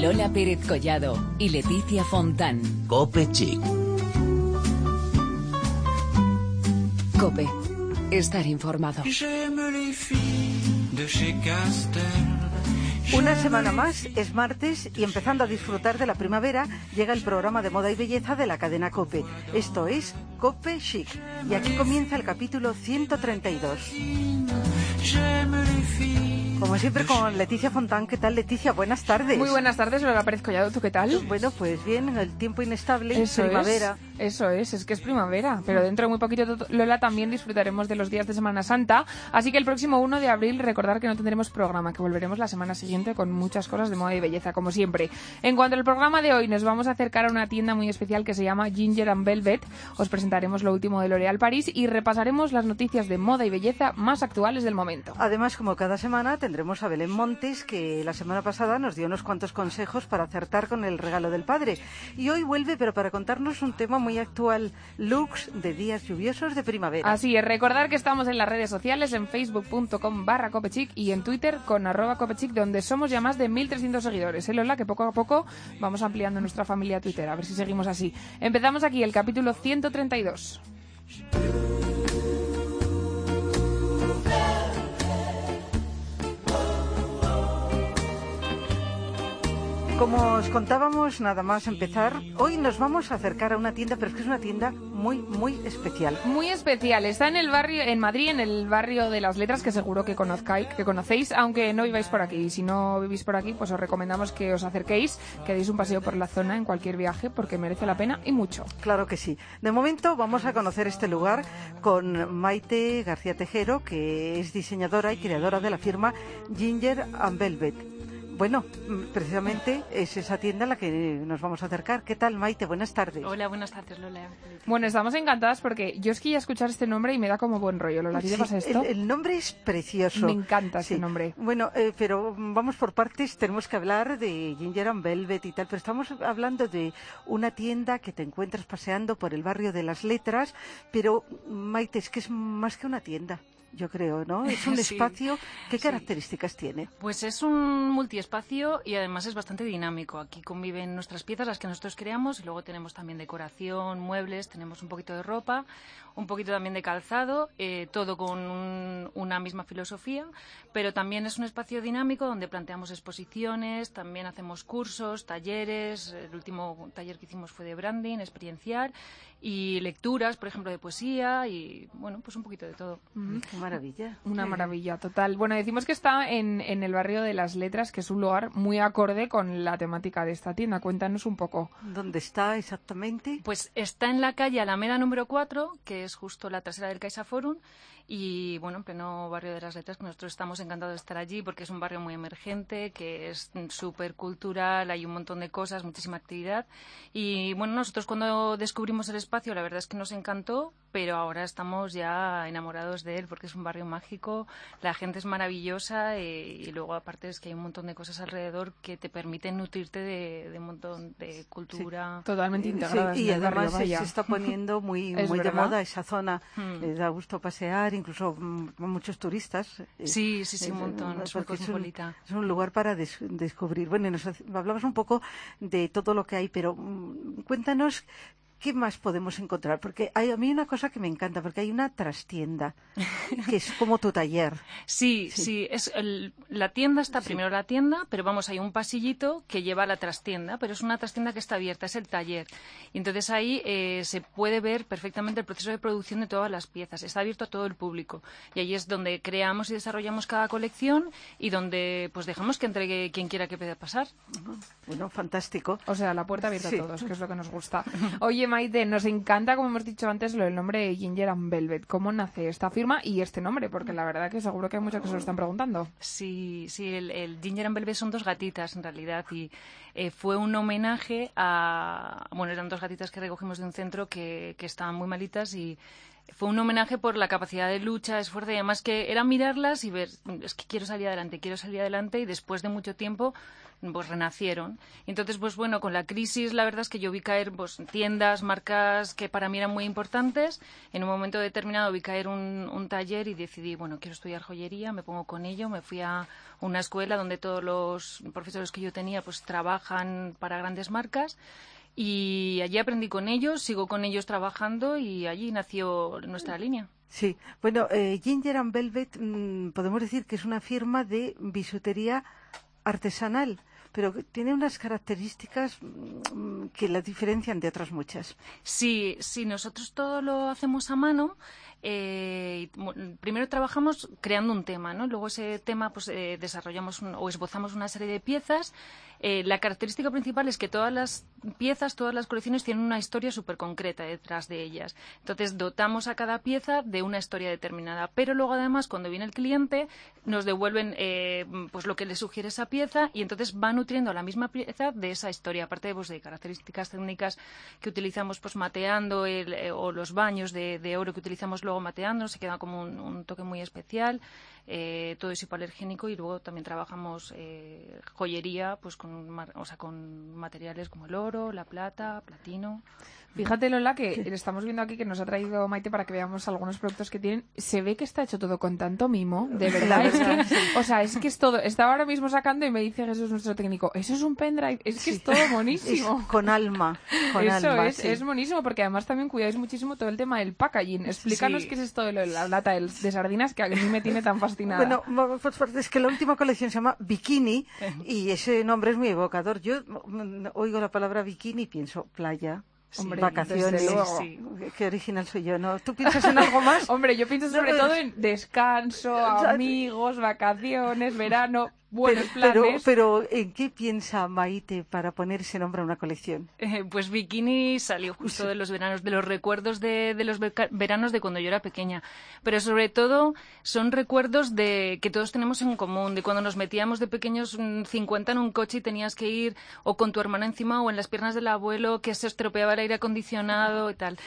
Lola Pérez Collado y Leticia Fontán. Cope Chic. Cope. Estar informado. Una semana más, es martes y empezando a disfrutar de la primavera, llega el programa de moda y belleza de la cadena Cope. Esto es Cope Chic. Y aquí comienza el capítulo 132. Como siempre con Leticia Fontán. ¿Qué tal, Leticia? Buenas tardes. Muy buenas tardes, Lola Pérez Collado. ¿Tú qué tal? Bueno, pues bien, el tiempo inestable, Eso primavera. Es, eso es, es que es primavera. Pero dentro de muy poquito, Lola, también disfrutaremos de los días de Semana Santa. Así que el próximo 1 de abril, recordar que no tendremos programa, que volveremos la semana siguiente con muchas cosas de moda y belleza, como siempre. En cuanto al programa de hoy, nos vamos a acercar a una tienda muy especial que se llama Ginger and Velvet. Os presentaremos lo último de L'Oréal París y repasaremos las noticias de moda y belleza más actuales del momento. Además, como cada semana, tendremos a Belén Montes, que la semana pasada nos dio unos cuantos consejos para acertar con el regalo del padre. Y hoy vuelve, pero para contarnos un tema muy actual, looks de días lluviosos de primavera. Así es, recordar que estamos en las redes sociales, en facebook.com barra copechic y en Twitter con arroba copechic, donde somos ya más de 1.300 seguidores. ¿Eh, Lola? Que poco a poco vamos ampliando nuestra familia Twitter, a ver si seguimos así. Empezamos aquí el capítulo 132. Como os contábamos, nada más empezar, hoy nos vamos a acercar a una tienda, pero es que es una tienda muy, muy especial. Muy especial. Está en el barrio, en Madrid, en el barrio de las letras, que seguro que conozcáis, que conocéis, aunque no viváis por aquí. Y si no vivís por aquí, pues os recomendamos que os acerquéis, que deis un paseo por la zona en cualquier viaje, porque merece la pena y mucho. Claro que sí. De momento vamos a conocer este lugar con Maite García Tejero, que es diseñadora y creadora de la firma Ginger and Velvet. Bueno, mm, precisamente es esa tienda a la que nos vamos a acercar. ¿Qué tal, Maite? Buenas tardes. Hola, buenas tardes, Lola. Bueno, estamos encantadas porque yo es que ya escuchar este nombre y me da como buen rollo. Lola, ¿a ti te Sí, pasa esto? El, el nombre es precioso. Me encanta ese nombre. Bueno, eh, pero vamos por partes. Tenemos que hablar de Ginger and Velvet y tal, pero estamos hablando de una tienda que te encuentras paseando por el barrio de las letras. Pero, Maite, es que es más que una tienda, yo creo, ¿no? Es un Sí, espacio. ¿Qué sí. características tiene? Pues es un multiespacio y además es bastante dinámico. Aquí conviven nuestras piezas, las que nosotros creamos, y luego tenemos también decoración, muebles, tenemos un poquito de ropa, un poquito también de calzado, eh, todo con un- una misma filosofía, pero también es un espacio dinámico donde planteamos exposiciones, también hacemos cursos, talleres, el último taller que hicimos fue de branding, experiencial, y lecturas, por ejemplo, de poesía, y bueno, pues un poquito de todo. Qué maravilla. Una maravilla, total. Bueno, decimos que está en, en el barrio de las letras, que es un lugar muy acorde con la temática de esta tienda. Cuéntanos un poco. ¿Dónde está exactamente? Pues está en la calle Alameda número 4, que es justo la trasera del Caixa Forum, y bueno, en pleno barrio de las letras, que nosotros estamos encantados de estar allí porque es un barrio muy emergente, que es súper cultural, hay un montón de cosas, muchísima actividad. Y bueno, nosotros cuando descubrimos el espacio, la verdad es que nos encantó, pero ahora estamos ya enamorados de él porque es un barrio mágico, la gente es maravillosa eh, y luego aparte es que hay un montón de cosas alrededor que te permiten nutrirte de, de un montón de cultura. Totalmente Sí, integradas y en el barrio, además se, se está poniendo muy, Es muy de moda esa zona. Hmm. Eh, da gusto pasear, incluso mm, muchos turistas. eh, Sí, sí, sí, un eh, montón. Es muy porque cosmopolita. Es un lugar para des- descubrir. Bueno, y nos un poco de todo lo que hay, pero mm, cuéntanos qué más podemos encontrar. Porque hay a mí una cosa que me encanta, porque hay una trastienda, que es como tu taller. Sí, sí, es el- la tienda está primero la tienda, pero vamos, hay un pasillito que lleva a la trastienda, pero es una trastienda que está abierta, es el taller. Y entonces ahí eh, se puede ver perfectamente el proceso de producción de todas las piezas. Está abierto a todo el público. Y ahí es donde creamos y desarrollamos cada colección y donde pues dejamos que entregue quien quiera que pueda pasar. Bueno, fantástico. O sea, la puerta abierta Sí. a todos, que es lo que nos gusta. Oye, Maite, nos encanta, como hemos dicho antes, lo del nombre de Ginger and Velvet. ¿Cómo nace esta firma y este nombre? Porque la verdad que seguro que hay muchos que se lo están preguntando. Sí, sí, el, Ginger and Velvet son dos gatitas en realidad y eh, fue un homenaje a, bueno, eran dos gatitas que recogimos de un centro que, que estaban muy malitas y fue un homenaje por la capacidad de lucha, esfuerzo y además que era mirarlas y ver, es que quiero salir adelante, quiero salir adelante y después de mucho tiempo pues renacieron. Entonces, pues bueno, con la crisis la verdad es que yo vi caer pues, tiendas, marcas que para mí eran muy importantes. En un momento determinado vi caer un, un taller y decidí, bueno, quiero estudiar joyería, me pongo con ello, me fui a una escuela donde todos los profesores que yo tenía pues trabajan para grandes marcas y allí aprendí con ellos, sigo con ellos trabajando y allí nació nuestra línea. Sí, bueno, eh, Ginger and Velvet mm, podemos decir que es una firma de bisutería artesanal pero tiene unas características mm, que la diferencian de otras muchas. Sí, sí, nosotros todo lo hacemos a mano. Eh, primero trabajamos creando un tema, ¿no? Luego ese tema pues eh, desarrollamos o esbozamos una serie de piezas eh, la característica principal es que todas las piezas, todas las colecciones tienen una historia súper concreta detrás de ellas. Entonces, dotamos a cada pieza de una historia determinada. Pero luego, además, cuando viene el cliente, nos devuelven eh, pues lo que le sugiere esa pieza y entonces va nutriendo a la misma pieza de esa historia. Aparte pues, de características técnicas que utilizamos pues mateando eh, o los baños de, oro que utilizamos luego mateando, se queda como un toque muy especial eh, todo es hipoalergénico y luego también trabajamos eh, joyería pues con, o sea, con materiales como el oro, la plata, platino. Fíjate, Lola, que estamos viendo aquí que nos ha traído Maite para que veamos algunos productos que tienen. Se ve que está hecho todo con tanto mimo, de verdad. Es que, o sea, es que es todo. Estaba ahora mismo sacando y me dice Jesús, nuestro técnico, eso es un pendrive. Es que es todo buenísimo. con alma. Con eso alma, es, es buenísimo porque además también cuidáis muchísimo todo el tema del packaging. Explícanos qué es esto de la lata de sardinas que a mí me tiene tan fascinada. Bueno, es que la última colección se llama Bikini y ese nombre es muy evocador. Yo mm, oigo la palabra bikini y pienso playa. Hombre, vacaciones. Sí. Qué original soy yo, ¿no? ¿Tú piensas en algo más? Hombre, yo pienso sobre todo en descanso, amigos, vacaciones, verano. Buenos pero, Pero, ¿en qué piensa Maite para poner ese nombre a una colección? Eh, pues Bikini salió justo de los veranos, de los recuerdos de, de, los veranos de cuando yo era pequeña. Pero sobre todo son recuerdos de que todos tenemos en común, de cuando nos metíamos de pequeños 50 mm, en un coche y tenías que ir o con tu hermana encima o en las piernas del abuelo que se estropeaba el aire acondicionado y tal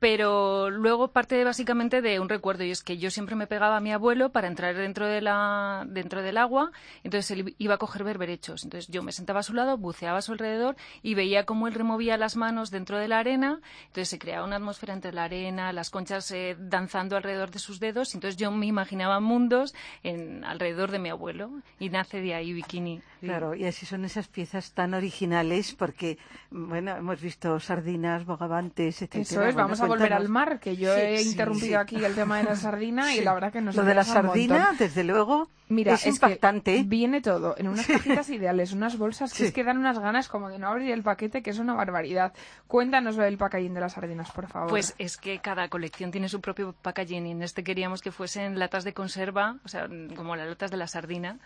pero luego parte básicamente de un recuerdo y es que yo siempre me pegaba a mi abuelo para entrar dentro de la dentro del agua entonces él iba a coger berberechos entonces yo me sentaba a su lado buceaba a su alrededor y veía cómo él removía las manos dentro de la arena entonces se creaba una atmósfera entre la arena las conchas eh, danzando alrededor de sus dedos entonces yo me imaginaba mundos en alrededor de mi abuelo y nace de ahí bikini. Claro y así son esas piezas tan originales porque bueno hemos visto sardinas bogavantes etcétera eso es vamos a volver al mar, que yo he interrumpido aquí el tema de la sardina y la verdad que nos Lo de la sardina, desde luego, Mira, es, impactante. viene todo en unas cajitas ideales, unas bolsas que es que dan unas ganas como de no abrir el paquete, que es una barbaridad. Cuéntanos lo del packaging de las sardinas, por favor. Pues es que cada colección tiene su propio packaging y en este queríamos que fuesen latas de conserva, o sea, como las latas de la sardina.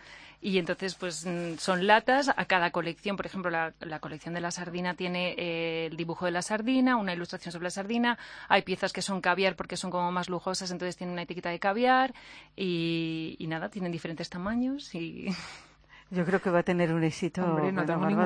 Y entonces, pues mm, son latas a cada colección. Por ejemplo, la, colección de la sardina tiene eh, el dibujo de la sardina, una ilustración sobre la sardina, hay piezas que son caviar porque son como más lujosas, entonces tienen una etiqueta de caviar y, y nada, tienen diferentes tamaños y Yo creo que va a tener un éxito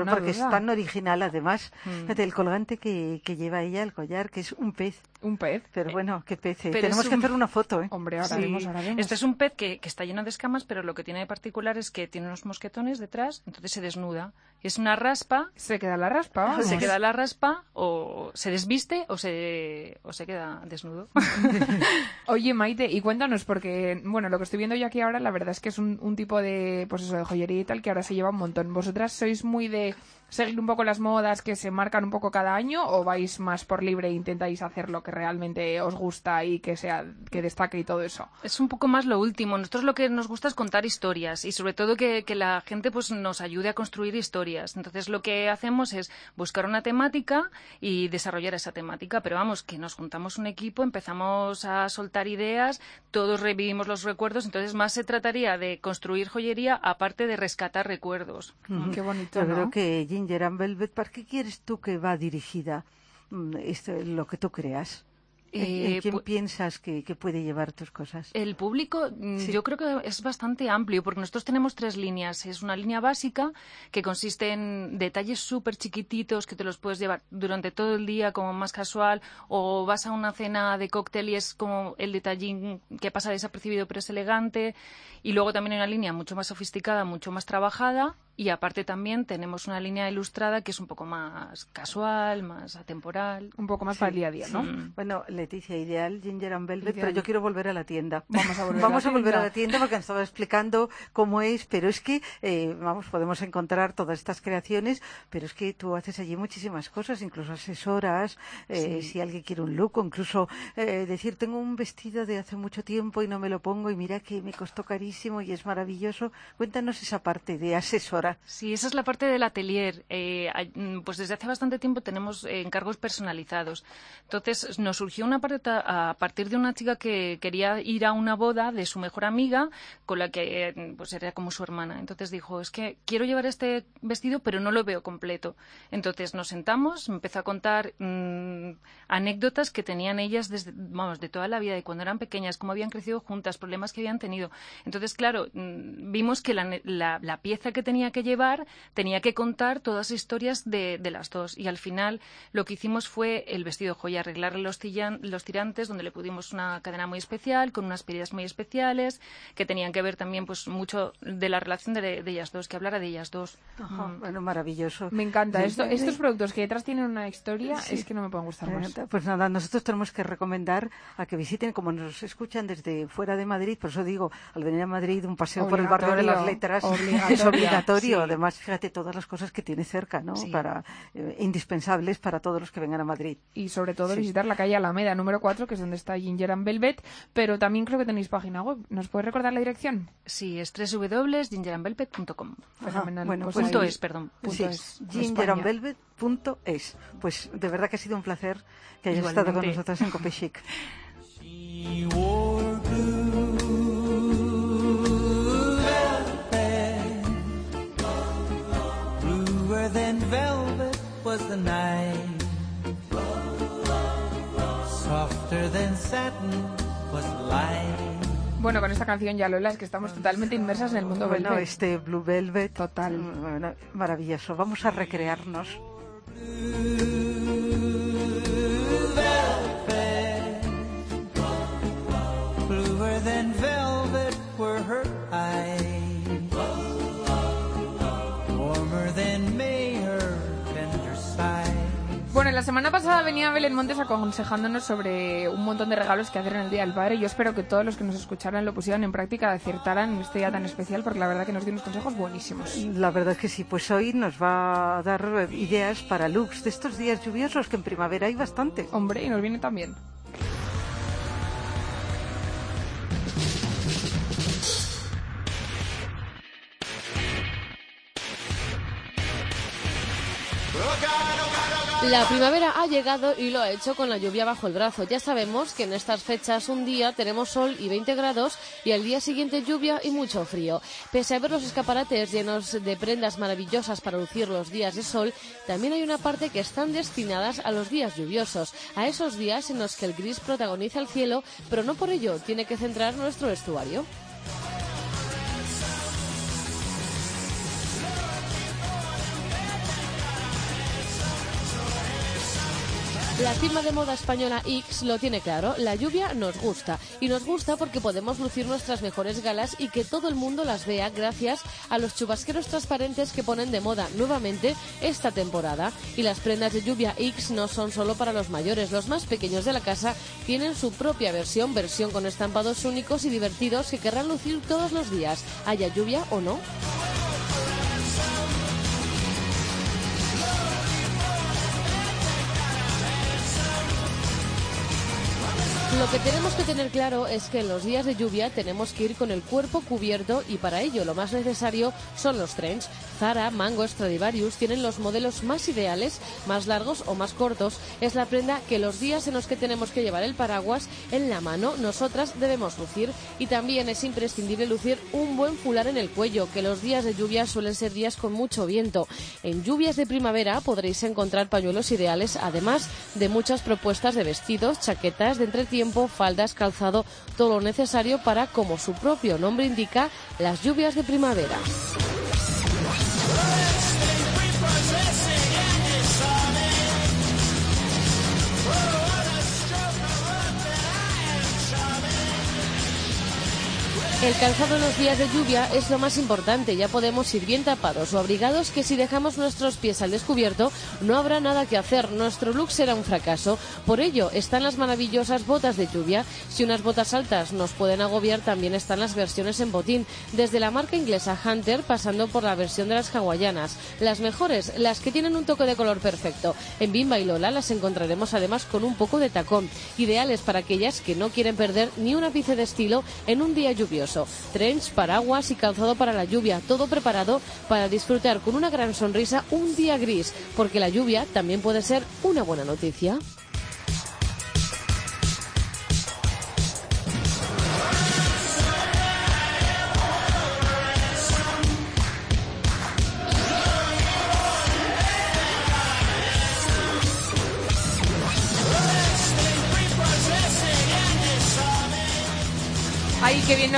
porque es tan original además. Mm. el colgante que, que, lleva ella, el collar, que es un pez. Un pez. Pero bueno, qué pez. Eh. Tenemos que hacer una foto, ¿eh? Hombre, ahora, vemos, ahora Este es un pez que, que, está lleno de escamas, pero lo que tiene de particular es que tiene unos mosquetones detrás, entonces se desnuda. Es una raspa. Se queda la raspa. Se queda la raspa, o se desviste, o se, o se queda desnudo. Oye, Maite, y cuéntanos, porque, bueno, lo que estoy viendo yo aquí ahora, la verdad es que es un, un tipo de, pues eso, de joyería que ahora se lleva un montón. ¿Vosotras sois muy de seguir un poco las modas que se marcan un poco cada año o vais más por libre e intentáis hacer lo que realmente os gusta y que sea que destaque y todo eso? Es un poco más lo último. Nosotros lo que nos gusta es contar historias y sobre todo que, la gente pues nos ayude a construir historias. Entonces lo que hacemos es buscar una temática y desarrollar esa temática, pero vamos, que nos juntamos un equipo, empezamos a soltar ideas, todos revivimos los recuerdos, entonces más se trataría de construir joyería aparte de rescatar recuerdos. Qué bonito, Yo creo que Ginger and Velvet, ¿para qué quieres tú que va dirigida mm, esto, lo que tú creas? ¿En Eh, quién piensas que, que puede llevar tus cosas? El público, mm, yo creo que es bastante amplio, porque nosotros tenemos tres líneas. Es una línea básica que consiste en detalles súper chiquititos que te los puedes llevar durante todo el día como más casual, o vas a una cena de cóctel y es como el detallín que pasa desapercibido pero es elegante. Y luego también hay una línea mucho más sofisticada, mucho más trabajada. Y aparte también tenemos una línea ilustrada que es un poco más casual, más atemporal. Un poco más para el día a día, ¿no? Mm. Bueno, Leticia, ideal, Ginger and Velvet, Ideal. pero yo quiero volver a la tienda. Vamos a volver Vamos a la volver a tienda. la tienda porque nos estaba explicando cómo es, pero es que, eh, vamos, podemos encontrar todas estas creaciones, pero es que tú haces allí muchísimas cosas, incluso asesoras, eh, si alguien quiere un look, o incluso eh, decir, tengo un vestido de hace mucho tiempo y no me lo pongo y mira que me costó carísimo y es maravilloso. Cuéntanos esa parte de asesora. Sí, esa es la parte del atelier. Eh, mm, pues desde hace bastante tiempo tenemos eh, encargos personalizados. Entonces nos surgió una parte a partir de una chica que quería ir a una boda de su mejor amiga con la que eh, pues era como su hermana. Entonces dijo, es que quiero llevar este vestido pero no lo veo completo. Entonces nos sentamos, empezó a contar mm, anécdotas que tenían ellas desde, vamos, de toda la vida, de cuando eran pequeñas, cómo habían crecido juntas, problemas que habían tenido. Entonces, claro, mm, vimos que la, la- la pieza que tenía que llevar tenía que contar todas las historias de, de las dos. Y al final lo que hicimos fue el vestido joya, arreglarle los, tillan- los tirantes, donde le pusimos una cadena muy especial, con unas piedras muy especiales, que tenían que ver también pues mucho de la relación de, de ellas dos, que hablara de ellas dos. Mm. Bueno, maravilloso. Me encanta. Esto, estos productos que detrás tienen una historia Sí. es que no me pueden gustar más. Eh, Pues nada, nosotros tenemos que recomendar a que visiten, como nos escuchan desde fuera de Madrid, por eso digo, al venir a Madrid, un paseo por el barrio de las letras obligatorio, es obligatorio. Sí. Además, fíjate todas las cosas que tiene cerca, ¿no? Sí. Para, eh, indispensables para todos los que vengan a Madrid. Y sobre todo Sí. visitar la calle Alameda número 4, que es donde está Ginger and Velvet, pero también creo que tenéis página web. ¿Nos puedes recordar la dirección? Sí, es www.gingerandvelvet.com. Fenomenal. bueno, Pues pues Punto ahí- es, perdón. Punto Sí, es, gingerandvelvet.es. Pues de verdad que ha sido un placer que hayas estado con Igualmente. nosotros en Cope was the night. Softer than satin was the light. Bueno, con esta canción ya, Lola, es que estamos totalmente inmersas en el mundo Bueno, Velvet. este Blue Velvet. Total. bueno, maravilloso. Vamos a recrearnos. velvet. Bluer than velvet were her eyes. La semana pasada venía Belén Montes aconsejándonos sobre un montón de regalos que hacer en el Día del Padre. Yo espero que todos los que nos escucharan lo pusieran en práctica, acertaran en este día tan especial, porque la verdad que nos dio unos consejos buenísimos. La verdad es que sí, pues hoy nos va a dar ideas para looks de estos días lluviosos que en primavera hay bastante. Hombre, y nos viene también. La primavera ha llegado y lo ha hecho con la lluvia bajo el brazo. Ya sabemos que en estas fechas un día tenemos sol y 20 grados y al día siguiente lluvia y mucho frío. Pese a ver los escaparates llenos de prendas maravillosas para lucir los días de sol, también hay una parte que están destinadas a los días lluviosos, a esos días en los que el gris protagoniza el cielo, pero no por ello tiene que centrar nuestro vestuario. La firma de moda española X lo tiene claro, la lluvia nos gusta y nos gusta porque podemos lucir nuestras mejores galas y que todo el mundo las vea gracias a los chubasqueros transparentes que ponen de moda nuevamente esta temporada. Y las prendas de lluvia X no son solo para los mayores, los más pequeños de la casa tienen su propia versión, versión con estampados únicos y divertidos que querrán lucir todos los días, haya lluvia o no. Lo que tenemos que tener claro es que en los días de lluvia tenemos que ir con el cuerpo cubierto y para ello lo más necesario son los trench. Zara, Mango, Stradivarius tienen los modelos más ideales, más largos o más cortos. Es la prenda que los días en los que tenemos que llevar el paraguas en la mano nosotras debemos lucir y también es imprescindible lucir un buen fular en el cuello, que los días de lluvia suelen ser días con mucho viento. En lluvias de primavera podréis encontrar pañuelos ideales, además de muchas propuestas de vestidos, chaquetas de entretiempo, faldas, calzado, todo lo necesario para, como su propio nombre indica, las lluvias de primavera. El calzado en los días de lluvia es lo más importante. Ya podemos ir bien tapados o abrigados que si dejamos nuestros pies al descubierto no habrá nada que hacer. Nuestro look será un fracaso. Por ello están las maravillosas botas de lluvia. Si unas botas altas nos pueden agobiar, también están las versiones en botín. Desde la marca inglesa Hunter pasando por la versión de las hawaianas. Las mejores, las que tienen un toque de color perfecto. En Bimba y Lola las encontraremos además con un poco de tacón. Ideales para aquellas que no quieren perder ni un ápice de estilo en un día lluvioso. Trench, paraguas y calzado para la lluvia, todo preparado para disfrutar con una gran sonrisa un día gris, porque la lluvia también puede ser una buena noticia.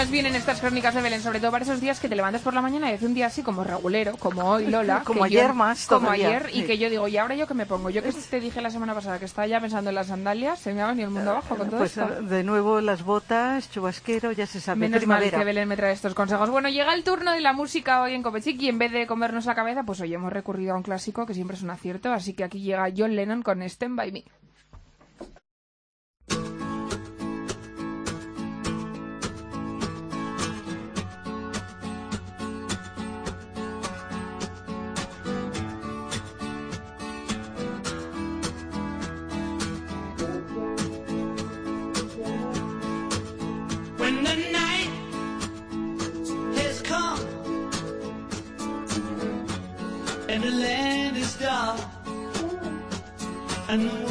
Nos vienen estas crónicas de Belén, sobre todo para esos días que te levantas por la mañana y hace un día así como regulero, como hoy, Lola. Como que yo- ayer más Como todavía, ayer, y sí. que yo digo, ¿y ahora yo qué me pongo? Yo que te dije la semana pasada que estaba ya pensando en las sandalias, se me ha venido el mundo abajo con todo Pues esto. eh, de nuevo las botas, chubasquero, ya se sabe, Menos primavera. mal que Belén me trae estos consejos. Bueno, llega el turno de la música hoy en Copechic y en vez de comernos la cabeza, pues hoy hemos recurrido a un clásico que siempre es un acierto, así que aquí llega John Lennon con Stand By Me. And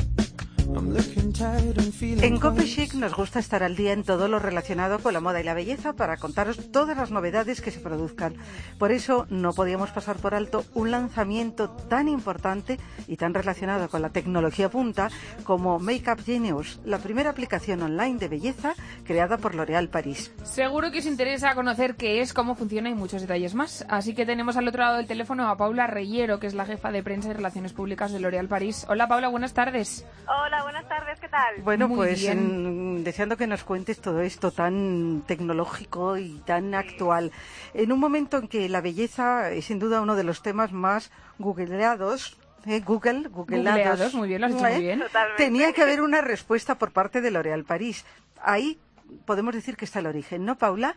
En Cope Chic nos gusta estar al día en todo lo relacionado con la moda y la belleza para contaros todas las novedades que se produzcan. Por eso no podíamos pasar por alto un lanzamiento tan importante y tan relacionado con la tecnología punta como Makeup Genius, la primera aplicación online de belleza creada por L'Oréal París. Seguro que os interesa conocer qué es, cómo funciona y muchos detalles más. Así que tenemos al otro lado del teléfono a Paula Reyero, que es la jefa de prensa y relaciones públicas de L'Oréal París. Hola Paula, buenas tardes. Hola, buenas tardes, ¿qué tal? Bueno, Muy pues en- deseando que nos cuentes todo esto tan tecnológico y tan actual. En un momento en que la belleza es sin duda uno de los temas más googleados, ¿eh? Google, googleados, Googleados, muy bien, lo has dicho ¿eh? muy bien. Totalmente. Tenía que haber una respuesta por parte de L'Oréal París. Ahí podemos decir que está el origen, ¿no, Paula?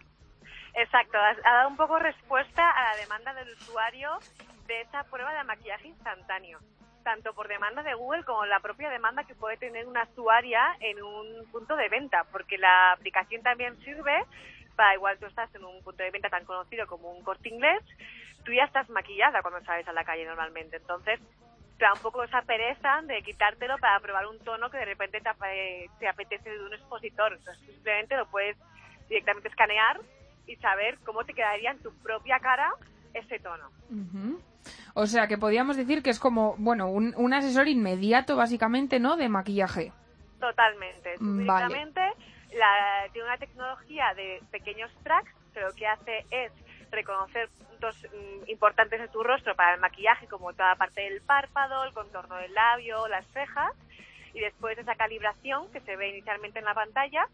Exacto, ha, ha dado un poco respuesta a la demanda del usuario de esa prueba de maquillaje instantáneo, tanto por demanda de Google como la propia demanda que puede tener una usuaria en un punto de venta, porque la aplicación también sirve para, igual tú estás en un punto de venta tan conocido como un corte inglés, tú ya estás maquillada cuando sales a la calle normalmente, entonces te da un poco esa pereza de quitártelo para probar un tono que de repente te, te apetece de un expositor. Entonces simplemente lo puedes directamente escanear y saber cómo te quedaría en tu propia cara ese tono. Ujú. O sea, que podríamos decir que es como, bueno, un, un asesor inmediato, básicamente, ¿no?, de maquillaje. Totalmente. Mm, la- tiene una tecnología de pequeños tracks que lo que hace es reconocer puntos mm, importantes de tu rostro para el maquillaje, como toda la parte del párpado, el contorno del labio, las cejas, y después de esa calibración que se ve inicialmente en la pantalla,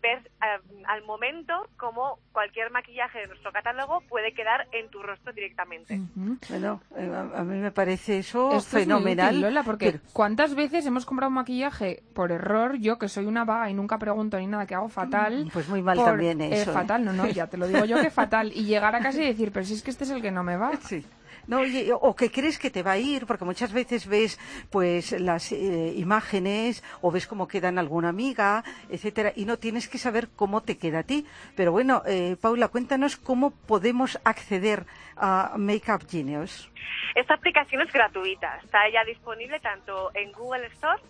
ver eh, al momento cómo cualquier maquillaje de nuestro catálogo puede quedar en tu rostro directamente. Bueno, eh, a, a mí me parece eso Esto es muy fenomenal. útil, Lola, porque pero- ¿cuántas veces hemos comprado maquillaje por error? Yo, que soy una vaga y nunca pregunto ni nada, que hago fatal. Pues muy mal por- también eh, eso, ¿eh? fatal, no, no, ya te lo digo yo que fatal. Y llegar a casa y decir, pero si es que este es el que no me va. Sí. No, oye, o que crees que te va a ir, porque muchas veces ves pues las eh, imágenes o ves cómo quedan alguna amiga, etcétera, y no tienes que saber cómo te queda a ti. Pero bueno, eh, Paula, cuéntanos cómo podemos acceder a Makeup Genius. Esta aplicación es gratuita, está ya disponible tanto en Google Store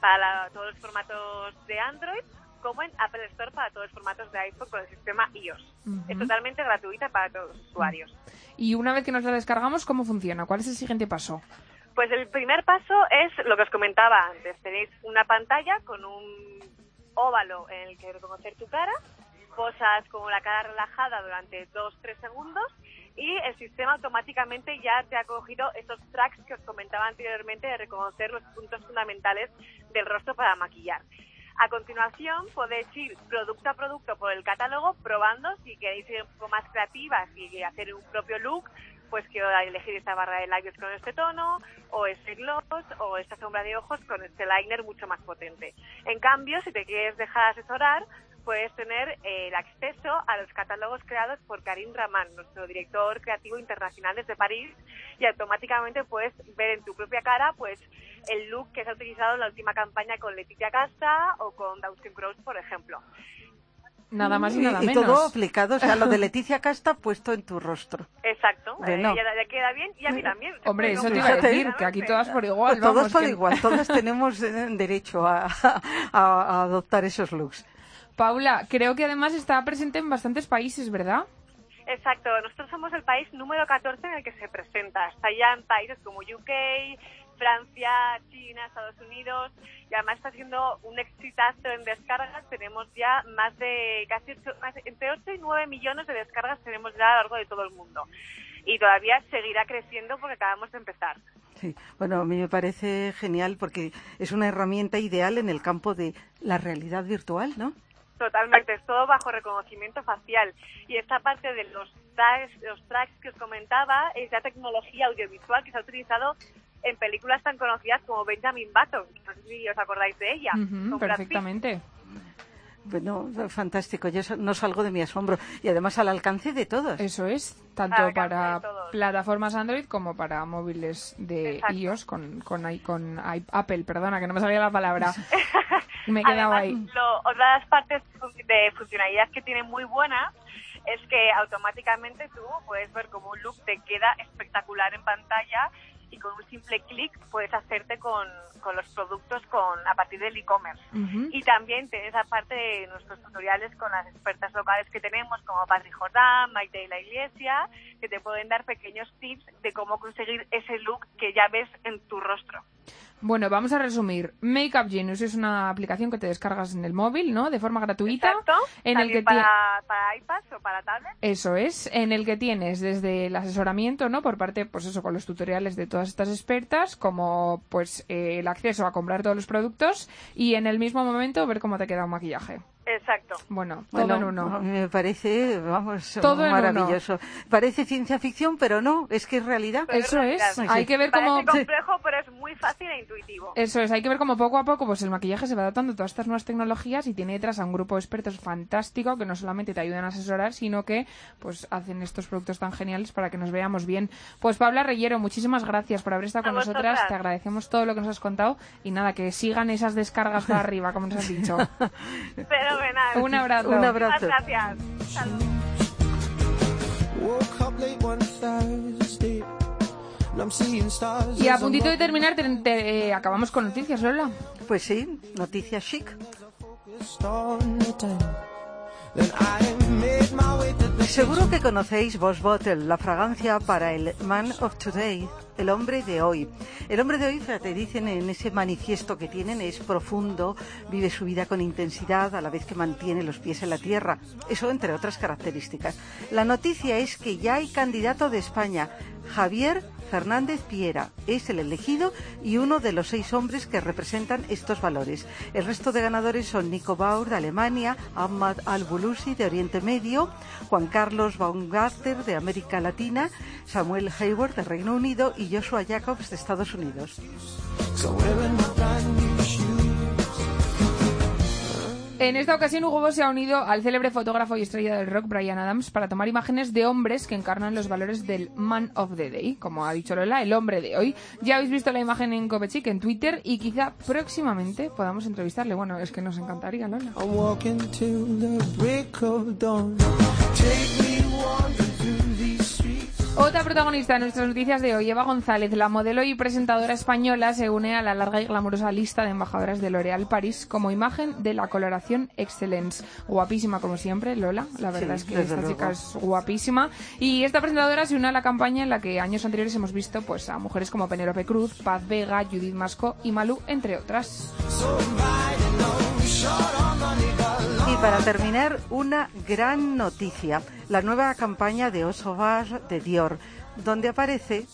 para todos los formatos de Android como en Apple Store para todos los formatos de iPhone con el sistema iOS. Ujú. Es totalmente gratuita para todos los usuarios. Y una vez que nos la descargamos, ¿cómo funciona? ¿Cuál es el siguiente paso? Pues el primer paso es lo que os comentaba antes. Tenéis una pantalla con un óvalo en el que reconocer tu cara, posas con la cara relajada durante 2-3 segundos y el sistema automáticamente ya te ha cogido esos tracks que os comentaba anteriormente de reconocer los puntos fundamentales del rostro para maquillar. A continuación podéis ir producto a producto por el catálogo probando si queréis ser un poco más creativas y hacer un propio look, pues quiero elegir esta barra de labios con este tono, o este gloss, o esta sombra de ojos con este liner mucho más potente. En cambio, si te quieres dejar asesorar, puedes tener el acceso a los catálogos creados por Karim Rahman, nuestro director creativo internacional desde París, y automáticamente puedes ver en tu propia cara pues el look que se ha utilizado en la última campaña con Leticia Casta o con Dawson Cross, por ejemplo. Nada más y Y- nada y menos. todo aplicado, o sea, lo de Leticia Casta puesto en tu rostro. Exacto, Bueno. eh, ya le queda bien y a mí también. Hombre, eso te iba a decir, que aquí todas por igual, todos vamos. por que- igual, todas tenemos eh, derecho a, a- a adoptar esos looks. Paula, creo que además está presente en bastantes países, ¿verdad? Exacto, nosotros somos el país número 14 en el que se presenta. Está ya en países como UK, Francia, China, Estados Unidos y además está siendo un exitazo en descargas. Tenemos ya más de casi ocho- más- entre 8 y 9 millones de descargas tenemos ya a lo largo de todo el mundo. Y todavía seguirá creciendo porque acabamos de empezar. Sí, bueno, a mí me parece genial porque es una herramienta ideal en el campo de la realidad virtual, ¿no? Totalmente, es todo bajo reconocimiento facial. Y esta parte de los tracks, los tracks que os comentaba es la tecnología audiovisual que se ha utilizado en películas tan conocidas como Benjamin Button. No sé si os acordáis de ella. Brad Pitt. perfectamente. Bueno, fantástico, yo no salgo de mi asombro. Y además al alcance de todos. Eso es, tanto para plataformas Android como para móviles de Exacto. iOS con, con, Apple, perdona, que no me salía la palabra. Me he quedado Además, ahí. lo- otra de las partes de funcionalidad que tiene muy buena es que automáticamente tú puedes ver como un look te queda espectacular en pantalla y con un simple clic puedes hacerte con, con los productos con a partir del e-commerce. Ujú. Y también tienes aparte de nuestros tutoriales con las expertas locales que tenemos, como Patri Jordán, Maite de la Iglesia, que te pueden dar pequeños tips de cómo conseguir ese look que ya ves en tu rostro. Bueno, vamos a resumir. Makeup Genius es una aplicación que te descargas en el móvil, ¿no? De forma gratuita. Exacto. En el que para, para iPads o para tablets. Eso es, en el que tienes desde el asesoramiento, ¿no? Por parte, pues eso, con los tutoriales de todas estas expertas, como pues eh, el acceso a comprar todos los productos y en el mismo momento ver cómo te queda un maquillaje. Exacto. Bueno, todo Bueno, en uno. a mí me parece, vamos, Todo en maravilloso. Parece ciencia ficción, pero no, es que es realidad. Pero Eso es, realidad. hay que ver Parece cómo... complejo, pero es muy fácil e intuitivo. Eso es, hay que ver cómo poco a poco pues el maquillaje se va adaptando a todas estas nuevas tecnologías y tiene detrás a un grupo de expertos fantástico que no solamente te ayudan a asesorar, sino que pues hacen estos productos tan geniales para que nos veamos bien. Pues Paula Reyero, muchísimas gracias por haber estado A con nosotras, vosotras. te agradecemos todo lo que nos has contado y nada, que sigan esas descargas para arriba, como nos has dicho. Fenomenal. Un abrazo. Un abrazo. Muchas gracias. Hasta Y a puntito de terminar, te- te- eh, acabamos con noticias, Lola. Pues sí, noticias chic. Seguro que conocéis Boss Bottle, la fragancia para el Man of Today, el hombre de hoy. El hombre de hoy, fíjate, dicen en ese manifiesto que tienen, es profundo, vive su vida con intensidad a la vez que mantiene los pies en la tierra. Eso entre otras características. La noticia es que ya hay candidato de España, Javier Fernández Piera. Es el elegido y uno de los seis hombres que representan estos valores. El resto de ganadores son Nico Baur de Alemania, Ahmad Al-Bulusi de Oriente Medio, Juan Carlos Baumgartner de América Latina, Samuel Hayward de Reino Unido y Joshua Jacobs de Estados Unidos. En esta ocasión, Hugo Boss se ha unido al célebre fotógrafo y estrella del rock Brian Adams para tomar imágenes de hombres que encarnan los valores del Man of the Day, como ha dicho Lola, el hombre de hoy. Ya habéis visto la imagen en Kopechic en Twitter y quizá próximamente podamos entrevistarle. Bueno, es que nos encantaría, Lola. Otra protagonista de nuestras noticias de hoy, Eva González, la modelo y presentadora española, se une a la larga y glamurosa lista de embajadoras de L'Oréal París como imagen de la coloración Excellence. Guapísima como siempre, Lola. La verdad Sí, es que esta luego. chica es guapísima. Y esta presentadora se une a la campaña en la que años anteriores hemos visto pues a mujeres como Penélope Cruz, Paz Vega, Judith Masco y Malú, entre otras. Para terminar, una gran noticia. La nueva campaña de Oso Sauvage de Dior, donde aparece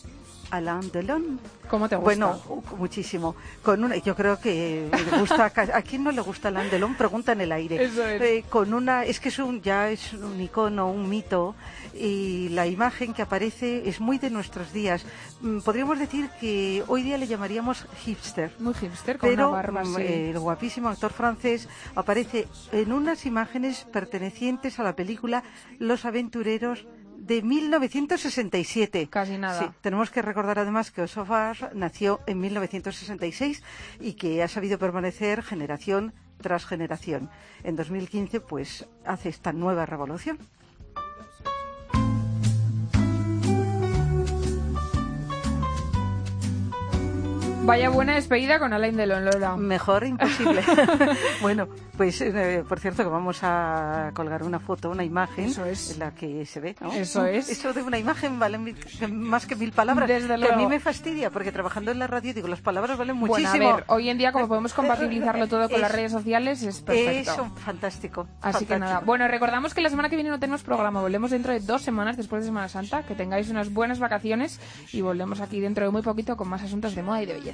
Alain Delon. ¿Cómo te gusta? Bueno, muchísimo. Con una, yo creo que le gusta a, quién no le gusta Alain Delon, pregunta en el aire. Eso es. Eh, con una, es que es un, ya es un icono, un mito, y la imagen que aparece es muy de nuestros días. Mm, Podríamos decir que hoy día le llamaríamos hipster. Muy hipster, con Pero una barba mm, así. eh, el guapísimo actor francés aparece en unas imágenes pertenecientes a la película Los Aventureros de 1967. Casi nada. Sí, tenemos que recordar además que Osofar nació en 1966 y que ha sabido permanecer generación tras generación. En 2015, pues, hace esta nueva revolución. Vaya buena despedida con Alain Delon, Lola. Mejor imposible. bueno, pues eh, por cierto que vamos a colgar una foto, una imagen Eso es. en la que se ve. ¿no? Eso es. Eso de una imagen vale mil- más que mil palabras. Desde que a luego. mí me fastidia porque trabajando en la radio digo las palabras valen Bueno, muchísimo. a ver, hoy en día como podemos compatibilizarlo todo con las Es- redes sociales es perfecto. Eso, fantástico. Así que nada. Bueno, recordamos que la semana que viene no tenemos programa. Volvemos dentro de dos semanas después de Semana Santa. Que tengáis unas buenas vacaciones y volvemos aquí dentro de muy poquito con más asuntos de moda y de belleza.